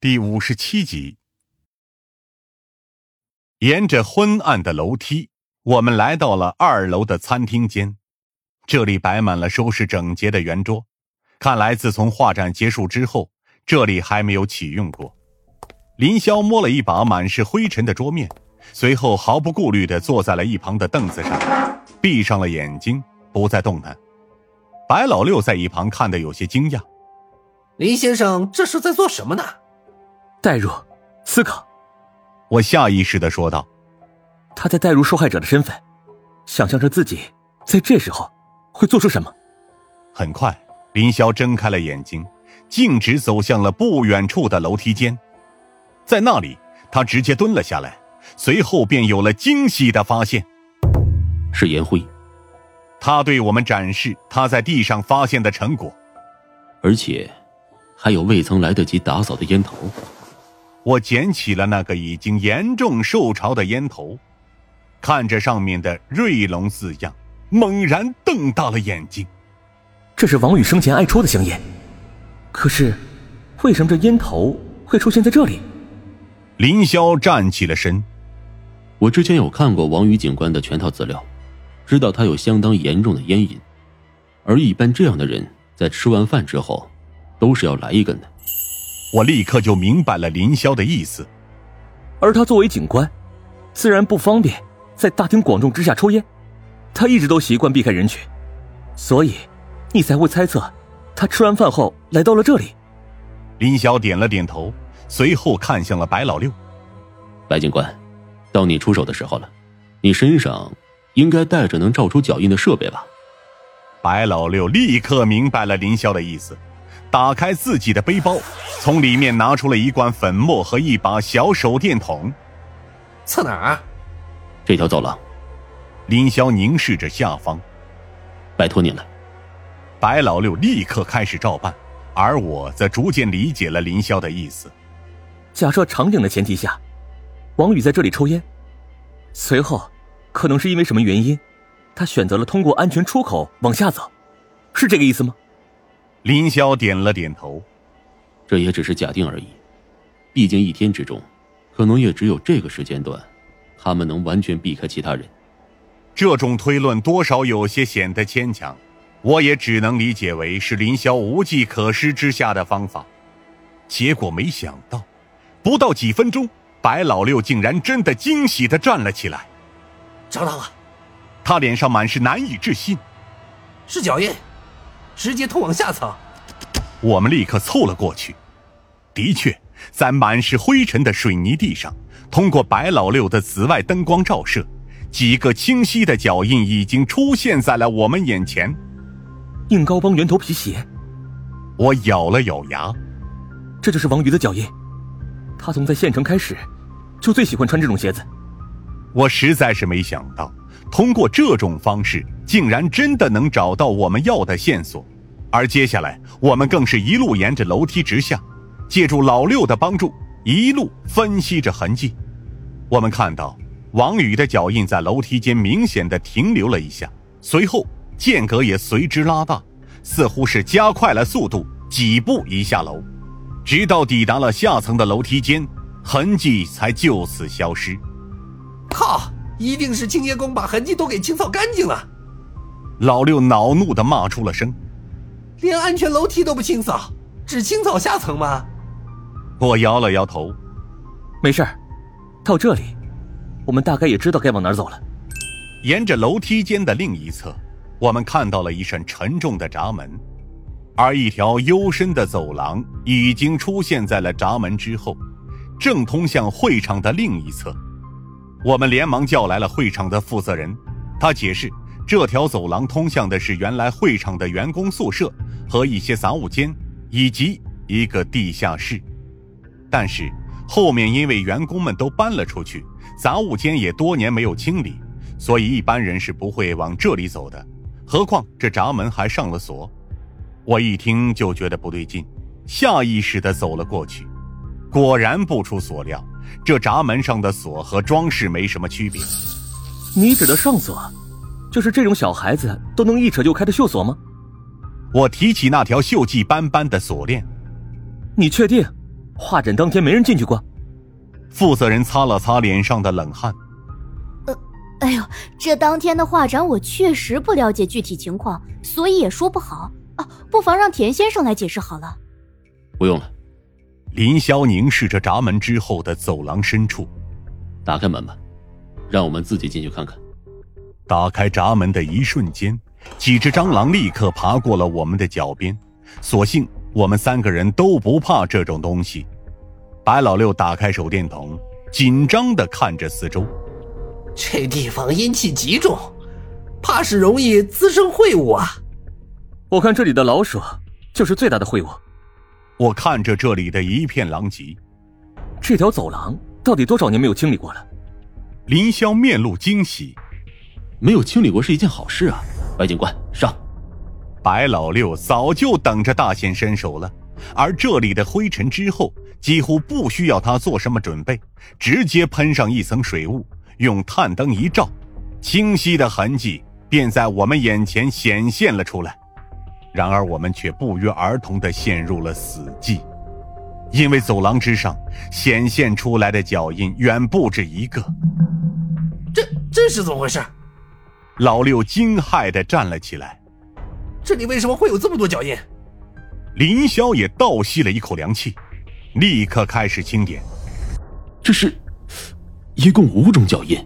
第五十七集。沿着昏暗的楼梯，我们来到了二楼的餐厅间。这里摆满了收拾整洁的圆桌，看来自从画展结束之后，这里还没有启用过。林霄摸了一把满是灰尘的桌面，随后毫不顾虑的坐在了一旁的凳子上，闭上了眼睛，不再动弹。白老六在一旁看得有些惊讶。林先生这是在做什么呢？代入，思考。我下意识的说道。他在代入受害者的身份，想象着自己在这时候会做出什么。很快，林霄睁开了眼睛，径直走向了不远处的楼梯间。在那里，他直接蹲了下来，随后便有了惊喜的发现：是烟灰。他对我们展示他在地上发现的成果，而且。还有未曾来得及打扫的烟头，我捡起了那个已经严重受潮的烟头，看着上面的瑞龙字样，猛然瞪大了眼睛。这是王宇生前爱抽的香烟，可是，为什么这烟头会出现在这里？林霄站起了身。我之前有看过王宇警官的全套资料，知道他有相当严重的烟瘾，而一般这样的人在吃完饭之后。都是要来一根的，我立刻就明白了林霄的意思。而他作为警官，自然不方便在大庭广众之下抽烟，他一直都习惯避开人群，所以你才会猜测他吃完饭后来到了这里。林霄点了点头，随后看向了白老六。白警官，到你出手的时候了，你身上应该带着能照出脚印的设备吧？白老六立刻明白了林霄的意思。打开自己的背包，从里面拿出了一罐粉末和一把小手电筒。测哪儿？这条走廊。林霄凝视着下方。拜托你了。白老六立刻开始照办，而我则逐渐理解了林霄的意思。假设场景的前提下，王宇在这里抽烟，随后可能是因为什么原因，他选择了通过安全出口往下走，是这个意思吗？林霄点了点头，这也只是假定而已。毕竟一天之中，可能也只有这个时间段，他们能完全避开其他人。这种推论多少有些显得牵强，我也只能理解为是林霄无计可施之下的方法。结果没想到，不到几分钟，白老六竟然真的惊喜的站了起来。找到了，他脸上满是难以置信，是脚印。直接通往下层，我们立刻凑了过去。的确，在满是灰尘的水泥地上，通过白老六的紫外灯光照射，几个清晰的脚印已经出现在了我们眼前。硬高帮圆头皮鞋，我咬了咬牙，这就是王宇的脚印。他从在县城开始，就最喜欢穿这种鞋子。我实在是没想到。通过这种方式，竟然真的能找到我们要的线索，而接下来我们更是一路沿着楼梯直下，借助老六的帮助，一路分析着痕迹。我们看到王宇的脚印在楼梯间明显的停留了一下，随后间隔也随之拉大，似乎是加快了速度，几步一下楼，直到抵达了下层的楼梯间，痕迹才就此消失。靠！一定是清洁工把痕迹都给清扫干净了。老六恼怒的骂出了声：“连安全楼梯都不清扫，只清扫下层吗？”我摇了摇头：“没事到这里，我们大概也知道该往哪走了。”沿着楼梯间的另一侧，我们看到了一扇沉重的闸门，而一条幽深的走廊已经出现在了闸门之后，正通向会场的另一侧。我们连忙叫来了会场的负责人，他解释，这条走廊通向的是原来会场的员工宿舍和一些杂物间，以及一个地下室。但是后面因为员工们都搬了出去，杂物间也多年没有清理，所以一般人是不会往这里走的。何况这闸门还上了锁。我一听就觉得不对劲，下意识地走了过去，果然不出所料。这闸门上的锁和装饰没什么区别。你指的上锁，就是这种小孩子都能一扯就开的锈锁吗？我提起那条锈迹斑斑的锁链。你确定？画展当天没人进去过。负责人擦了擦脸上的冷汗。呃，哎呦，这当天的画展我确实不了解具体情况，所以也说不好啊。不妨让田先生来解释好了。不用了。林霄凝视着闸门之后的走廊深处，打开门吧，让我们自己进去看看。打开闸门的一瞬间，几只蟑螂立刻爬过了我们的脚边。所幸我们三个人都不怕这种东西。白老六打开手电筒，紧张的看着四周。这地方阴气极重，怕是容易滋生秽物啊！我看这里的老鼠就是最大的秽物。我看着这里的一片狼藉，这条走廊到底多少年没有清理过了？林霄面露惊喜，没有清理过是一件好事啊！白警官上。白老六早就等着大显身手了，而这里的灰尘之后几乎不需要他做什么准备，直接喷上一层水雾，用探灯一照，清晰的痕迹便在我们眼前显现了出来。然而，我们却不约而同的陷入了死寂，因为走廊之上显现出来的脚印远不止一个。这这是怎么回事？老六惊骇的站了起来。这里为什么会有这么多脚印？林霄也倒吸了一口凉气，立刻开始清点。这是，一共五种脚印。